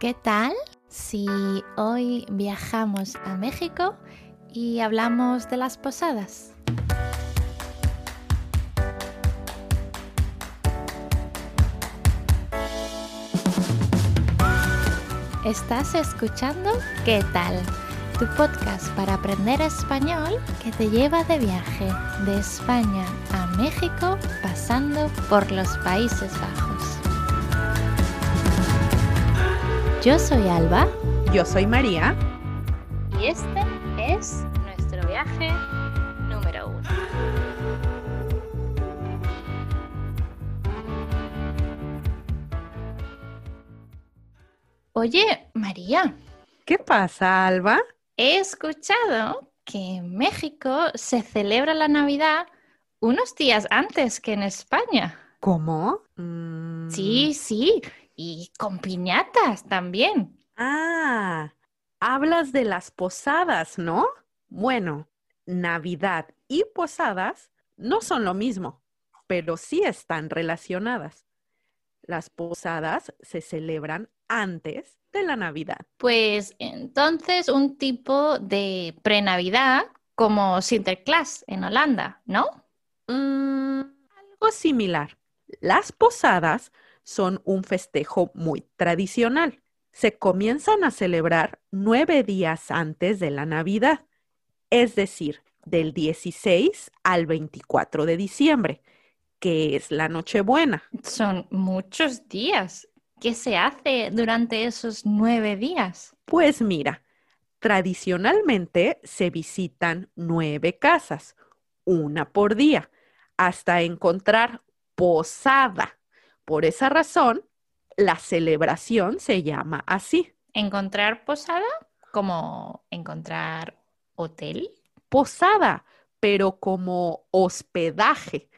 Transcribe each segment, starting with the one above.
¿Qué tal si hoy viajamos a México y hablamos de las posadas? Estás escuchando ¿Qué tal? Tu podcast para aprender español que te lleva de viaje de España a México pasando por los Países Bajos. Yo soy Alba. Yo soy María. Y este es nuestro viaje número uno. Oye, María, ¿Qué pasa, Alba? he escuchado que en México se celebra la Navidad unos días antes que en España. ¿Cómo? Mm, Sí, sí, y con piñatas también. Ah, hablas de las posadas, ¿no? Bueno, Navidad y posadas no son lo mismo, pero sí están relacionadas. Las posadas se celebran antes de la Navidad. Pues entonces un tipo de prenavidad como Sinterklaas en Holanda, ¿no? Mm, algo similar. Las posadas son un festejo muy tradicional. Se comienzan a celebrar nueve días antes de la Navidad, es decir, del 16 al 24 de diciembre, que es la Nochebuena. Son muchos días. ¿Qué se hace durante esos nueve días? Pues mira, tradicionalmente se visitan nueve casas, una por día, hasta encontrar posada. Por esa razón, la celebración se llama así, ¿Encontrar posada? ¿Como encontrar hotel? posada, pero como hospedaje,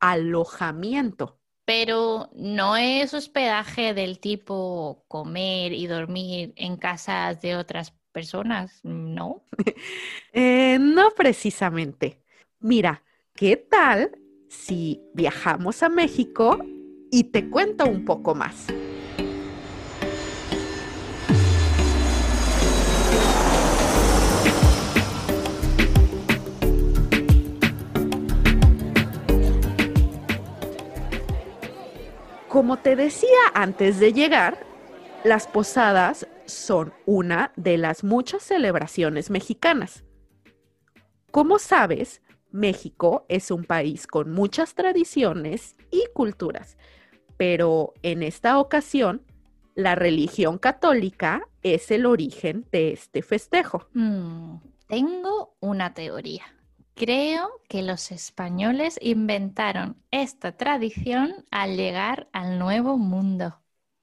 alojamiento. Pero no es hospedaje del tipo comer y dormir en casas de otras personas, ¿no? Eh, no precisamente. Mira, ¿qué tal si viajamos a México y te cuento un poco más? Como te decía antes de llegar, las posadas son una de las muchas celebraciones mexicanas. Como sabes, México es un país con muchas tradiciones y culturas, pero en esta ocasión, la religión católica es el origen de este festejo. Mm, tengo una teoría. Creo que los españoles inventaron esta tradición al llegar al Nuevo Mundo.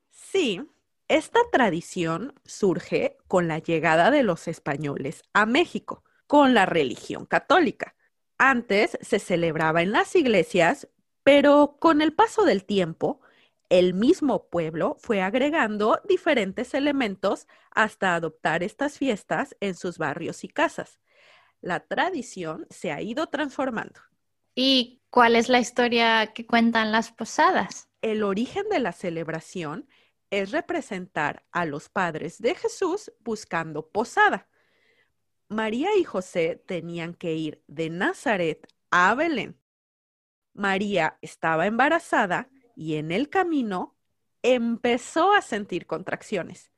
Sí, esta tradición surge con la llegada de los españoles a México, con la religión católica. Antes se celebraba en las iglesias, pero con el paso del tiempo, el mismo pueblo fue agregando diferentes elementos hasta adoptar estas fiestas en sus barrios y casas. La tradición se ha ido transformando. ¿Y cuál es la historia que cuentan las posadas? El origen de la celebración es representar a los padres de Jesús buscando posada. María y José tenían que ir de Nazaret a Belén. María estaba embarazada y en el camino empezó a sentir contracciones.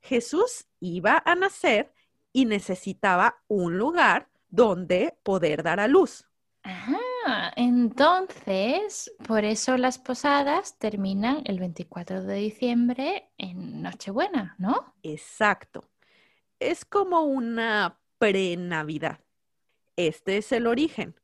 Jesús iba a nacer y necesitaba un lugar donde poder dar a luz. Ah, entonces, por eso las posadas terminan el 24 de diciembre en Nochebuena, ¿no? Exacto. Es como una pre-Navidad. Este es el origen.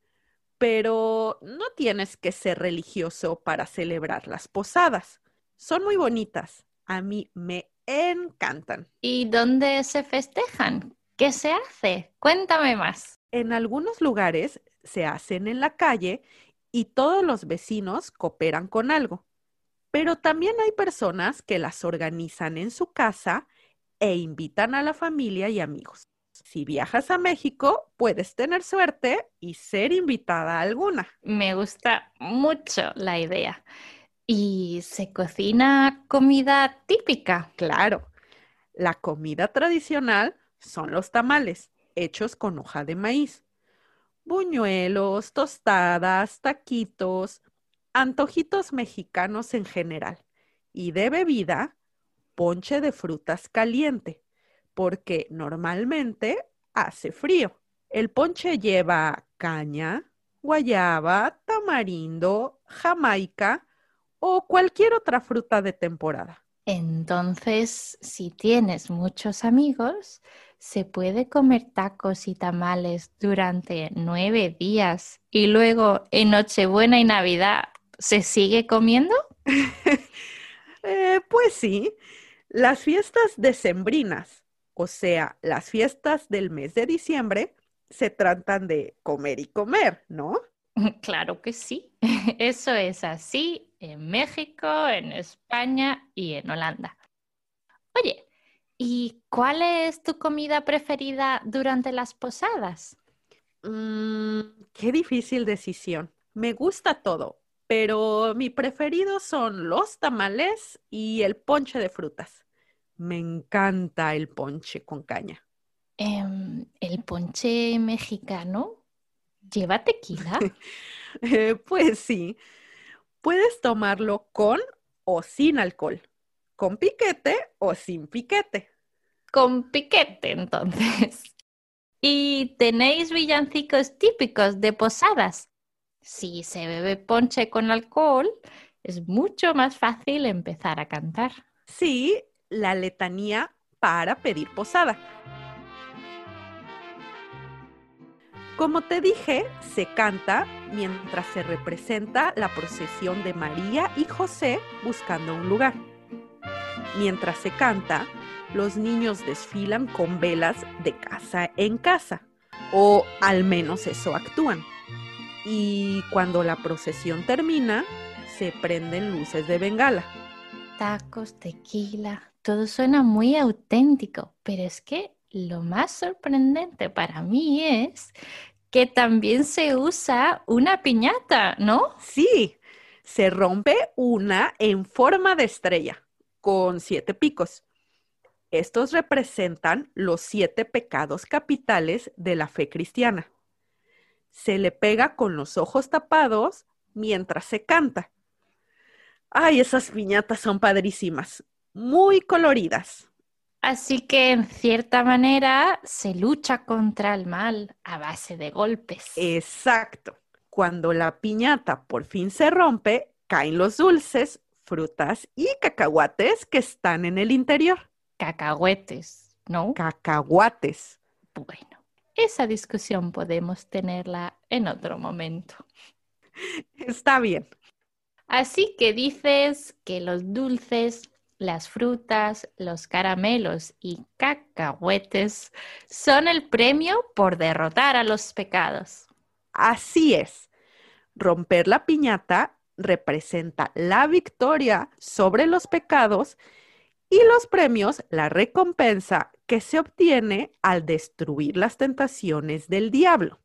Pero no tienes que ser religioso para celebrar las posadas. Son muy bonitas. A mí me encantan. ¿Y dónde se festejan? ¿Qué se hace? Cuéntame más. En algunos lugares se hacen en la calle y todos los vecinos cooperan con algo. Pero también hay personas que las organizan en su casa e invitan a la familia y amigos. Si viajas a México, puedes tener suerte y ser invitada a alguna. Me gusta mucho la idea. ¿Y se cocina comida típica? Claro, La comida tradicional son los tamales, hechos con hoja de maíz. Buñuelos, tostadas, taquitos, antojitos mexicanos en general. Y de bebida, ponche de frutas caliente, porque normalmente hace frío. El ponche lleva caña, guayaba, tamarindo, jamaica o cualquier otra fruta de temporada. Entonces, si tienes muchos amigos, se puede comer tacos y tamales durante nueve días y luego en Nochebuena y Navidad se sigue comiendo? Eh, pues sí, las fiestas decembrinas, o sea, las fiestas del mes de diciembre, se tratan de comer y comer, ¿no? Claro que sí. Eso es así en México, en España y en Holanda. Oye, ¿y cuál es tu comida preferida durante las posadas? Mm, qué difícil decisión. Me gusta todo, pero mi preferido son los tamales y el ponche de frutas. Me encanta el ponche con caña. Em, ¿El ponche mexicano lleva tequila? Eh, pues sí, Puedes tomarlo con o sin alcohol, con piquete o sin piquete. Con piquete, entonces. ¿Y tenéis villancicos típicos de posadas? Si se bebe ponche con alcohol, es mucho más fácil empezar a cantar. Sí, la letanía para pedir posada. Como te dije, se canta mientras se representa la procesión de María y José buscando un lugar. Mientras se canta, los niños desfilan con velas de casa en casa, o al menos eso actúan. Y cuando la procesión termina, se prenden luces de bengala. Tacos, tequila, todo suena muy auténtico, pero es que lo más sorprendente para mí es que también se usa una piñata, ¿no? Sí, se rompe una en forma de estrella, con siete picos. Estos representan los siete pecados capitales de la fe cristiana. Se le pega con los ojos tapados mientras se canta. Ay, esas piñatas son padrísimas, muy coloridas. Así que en cierta manera se lucha contra el mal a base de golpes. Exacto. Cuando la piñata por fin se rompe, caen los dulces, frutas y cacahuates que están en el interior. Cacahuetes, ¿no? Cacahuates. Bueno, esa discusión podemos tenerla en otro momento. Está bien. Así que dices que los dulces las frutas, los caramelos y cacahuetes son el premio por derrotar a los pecados. Así es. Romper la piñata representa la victoria sobre los pecados y los premios la recompensa que se obtiene al destruir las tentaciones del diablo.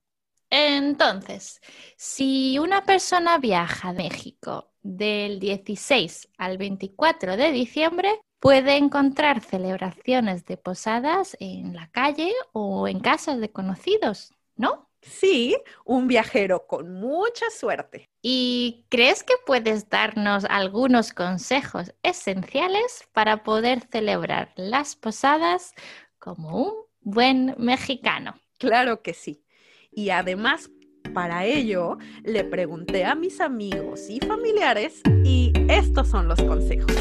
Entonces, si una persona viaja a México del 16 al 24 de diciembre, puede encontrar celebraciones de posadas en la calle o en casas de conocidos, ¿no? Sí, un viajero con mucha suerte. ¿Y crees que puedes darnos algunos consejos esenciales para poder celebrar las posadas como un buen mexicano? Claro que sí. Y además, para ello, le pregunté a mis amigos y familiares y estos son los consejos.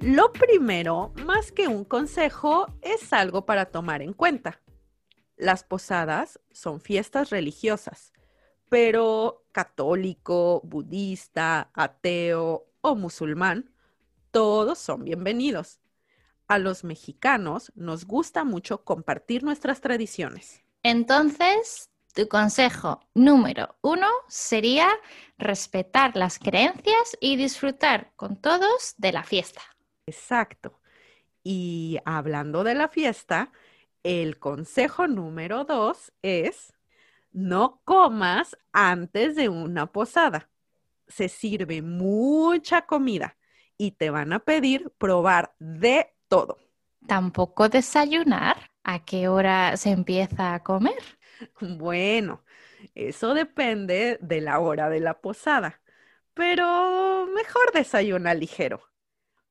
Lo primero, más que un consejo, es algo para tomar en cuenta. Las posadas son fiestas religiosas, pero católico, budista, ateo o musulmán, todos son bienvenidos a los mexicanos nos gusta mucho compartir nuestras tradiciones. Entonces, tu consejo número uno sería respetar las creencias y disfrutar con todos de la fiesta. Exacto. Y hablando de la fiesta, el consejo número dos es no comas antes de una posada. se sirve mucha comida y te van a pedir probar de todo. ¿Tampoco desayunar? ¿A qué hora se empieza a comer? Bueno, eso depende de la hora de la posada, pero mejor desayuna ligero.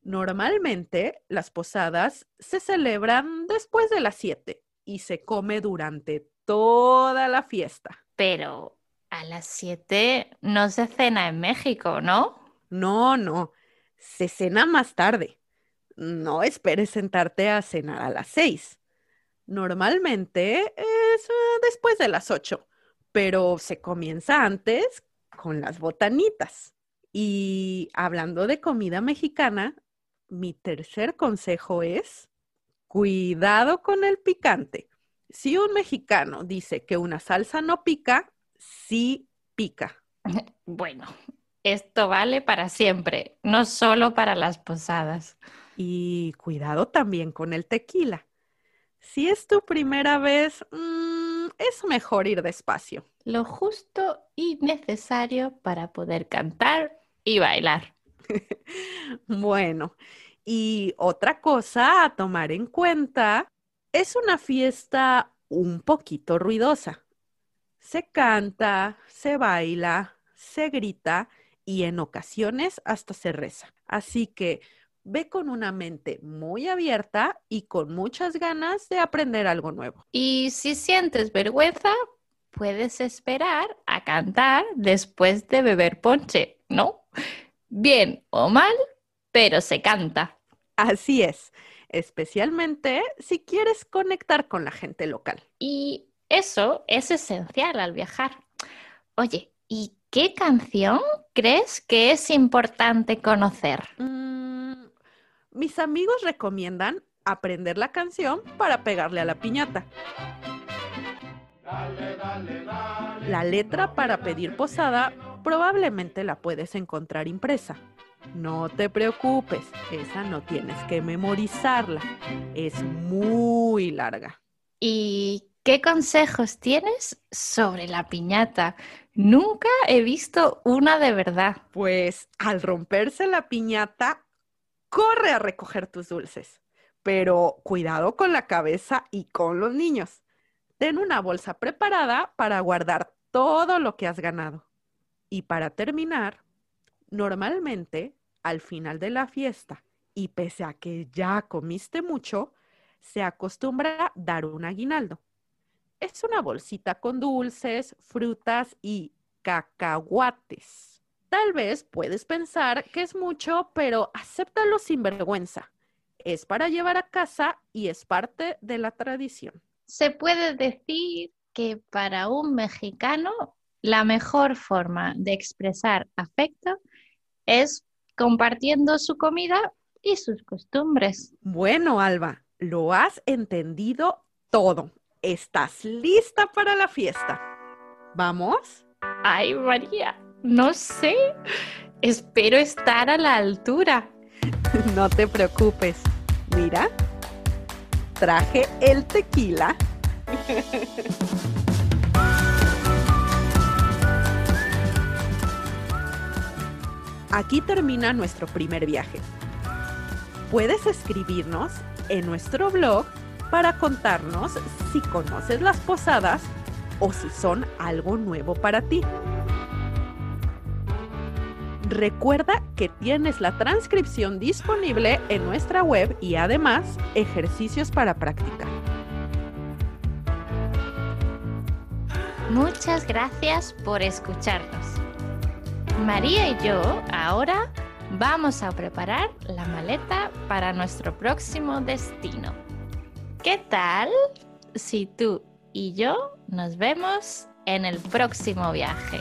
Normalmente las posadas se celebran después de las 7 y se come durante toda la fiesta. Pero a las 7 no se cena en México, ¿no? No, no, se cena más tarde. No esperes sentarte a cenar a las 6. Normalmente es eh, después de las 8, pero se comienza antes con las botanitas. Y hablando de comida mexicana, mi tercer consejo es cuidado con el picante. Si un mexicano dice que una salsa no pica, sí pica. Bueno, esto vale para siempre, no solo para las posadas. Y cuidado también con el tequila. Si es tu primera vez, mm, es mejor ir despacio. Lo justo y necesario para poder cantar y bailar. bueno, y otra cosa a tomar en cuenta, es una fiesta un poquito ruidosa. Se canta, se baila, se grita y en ocasiones hasta se reza. Así que ve con una mente muy abierta y con muchas ganas de aprender algo nuevo. Y si sientes vergüenza, puedes esperar a cantar después de beber ponche, ¿no? Bien o mal, pero se canta. Así es, especialmente si quieres conectar con la gente local. Y eso es esencial al viajar. Oye, ¿y qué canción crees que es importante conocer? Mm, mis amigos recomiendan aprender la canción para pegarle a la piñata. La letra para pedir posada probablemente la puedes encontrar impresa. No te preocupes, esa no tienes que memorizarla. Es muy larga. ¿Y qué consejos tienes sobre la piñata? Nunca he visto una de verdad. Pues al romperse la piñata, corre a recoger tus dulces. Pero cuidado con la cabeza y con los niños. Ten una bolsa preparada para guardar todo lo que has ganado. Y para terminar, normalmente al final de la fiesta y pese a que ya comiste mucho, se acostumbra dar un aguinaldo. Es una bolsita con dulces, frutas y cacahuates. Tal vez puedes pensar que es mucho, pero acéptalo sin vergüenza. Es para llevar a casa y es parte de la tradición. Se puede decir que para un mexicano la mejor forma de expresar afecto es compartiendo su comida y sus costumbres. Bueno, Alba, lo has entendido todo. ¿Estás lista para la fiesta? ¿Vamos? Ay, María, no sé. Espero estar a la altura. no te preocupes. Mira, traje el tequila. Aquí termina nuestro primer viaje. Puedes escribirnos en nuestro blog para contarnos si conoces las posadas o si son algo nuevo para ti. Recuerda que tienes la transcripción disponible en nuestra web y además ejercicios para practicar. Muchas gracias por escucharnos. María y yo ahora vamos a preparar la maleta para nuestro próximo destino. ¿Qué tal si tú y yo nos vemos en el próximo viaje?